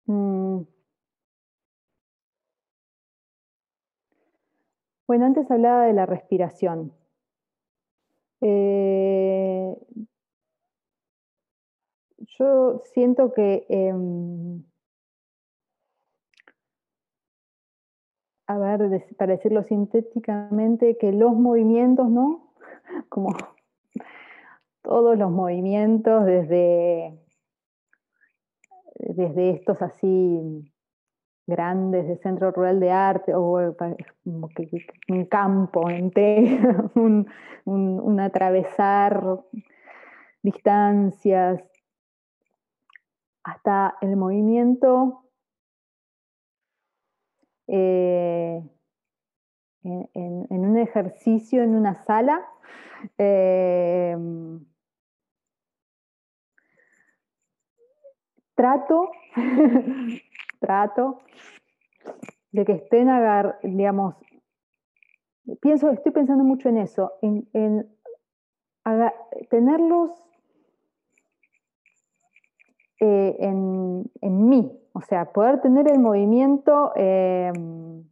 Mm. Bueno, antes hablaba de la respiración. Eh, yo siento que, em, a ver, para decirlo sintéticamente, que los movimientos, ¿no? *laughs* Como todos los movimientos, desde, desde estos así grandes de centro rural de arte o eh, un campo entero, *laughs* un, atravesar distancias, hasta el movimiento eh, en, un ejercicio en una sala. Eh, trato *laughs* trato de que estén, agar, digamos, pienso, estoy pensando mucho en eso, en, tenerlos eh, en, mí, o sea, poder tener el movimiento, em,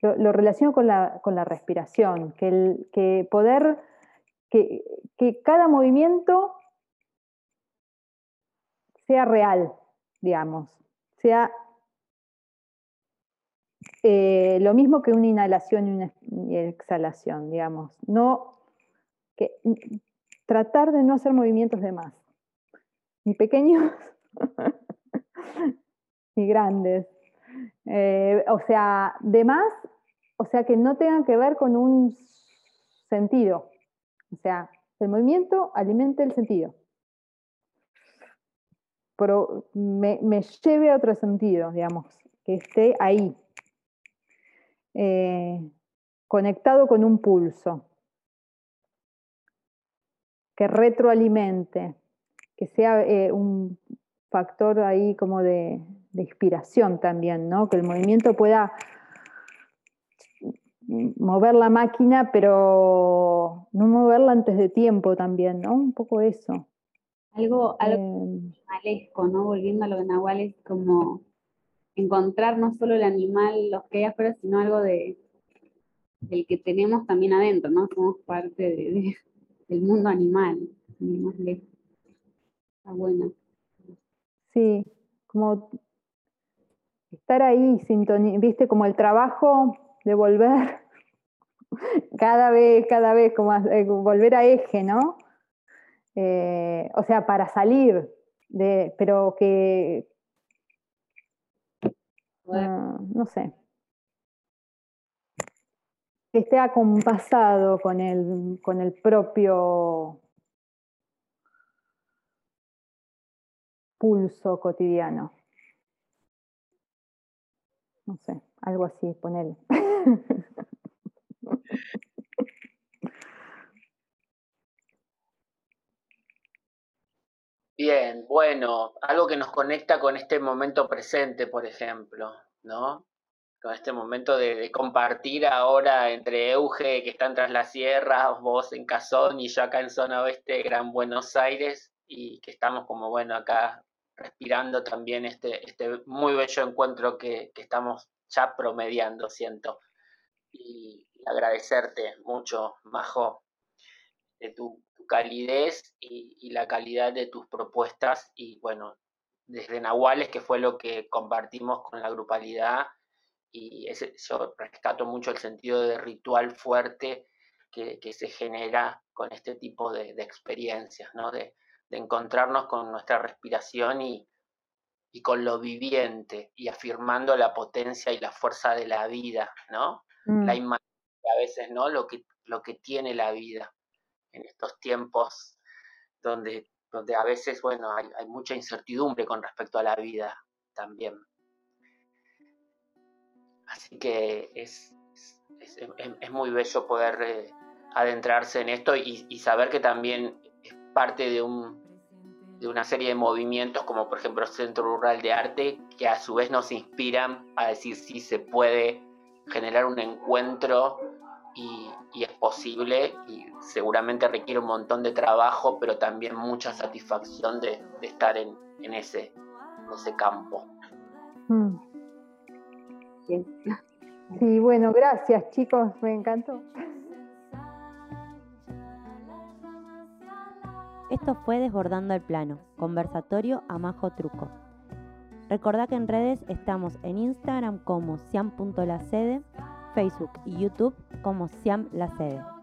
lo, relaciono con la, con la respiración, que, el, que poder, que, que cada movimiento sea real, digamos, sea eh, lo mismo que una inhalación y una exhalación, digamos. No, tratar de no hacer movimientos de más, ni pequeños *laughs* ni grandes. Eh, o sea, de más, o sea, que no tengan que ver con un sentido. O sea, el movimiento alimenta el sentido. Pero me, lleve a otro sentido, digamos, que esté ahí, eh, conectado con un pulso, que retroalimente, que sea eh, un factor ahí como de, inspiración también, ¿no? Que el movimiento pueda mover la máquina, pero no moverla antes de tiempo también, ¿no? Un poco eso. Algo, algo eh, ¿no? Volviendo a lo de Nahual, es como encontrar no solo el animal, los que hay afuera, sino algo de del que tenemos también adentro, ¿no? Somos parte de, del mundo animal, lejos. Está buena. Sí, como estar ahí, viste, como el trabajo de volver *laughs* cada vez, cada vez, como eh, volver a eje, ¿no? Eh, o sea, para salir, de, pero que, ah, no sé, que esté acompasado con el, con el propio pulso cotidiano. No sé, algo así, ponele. *laughs* Bien, bueno, algo que nos conecta con este momento presente, por ejemplo, ¿no? Con este momento de, compartir ahora entre Euge, que está tras las sierras, vos en Cazón y yo acá en zona oeste, Gran Buenos Aires, y que estamos como, bueno, acá respirando también este, este muy bello encuentro que, estamos ya promediando, siento. Y, agradecerte mucho, Majo, de tu, calidez y, la calidad de tus propuestas. Y bueno, desde Nahuales, que fue lo que compartimos con la grupalidad, y ese, yo rescato mucho el sentido de ritual fuerte que, se genera con este tipo de, experiencias, ¿no? De, de encontrarnos con nuestra respiración y, con lo viviente y afirmando la potencia y la fuerza de la vida, ¿no? La mm. imagen a veces, ¿no? Lo que, lo que tiene la vida en estos tiempos donde, donde a veces, bueno, hay, mucha incertidumbre con respecto a la vida también. Así que es, es, muy bello poder eh, adentrarse en esto y, y, saber que también es parte de un, de una serie de movimientos como por ejemplo Centro Rural de Arte, que a su vez nos inspiran a decir si se puede generar un encuentro y, es posible y seguramente requiere un montón de trabajo, pero también mucha satisfacción de, estar en, ese, ese campo. Mm. Sí, bueno, gracias chicos, me encantó. Esto fue Desbordando el Plano, conversatorio a Majo Truco. Recordá que en redes estamos en Instagram como siam.lacede, Facebook y YouTube como siam la sede.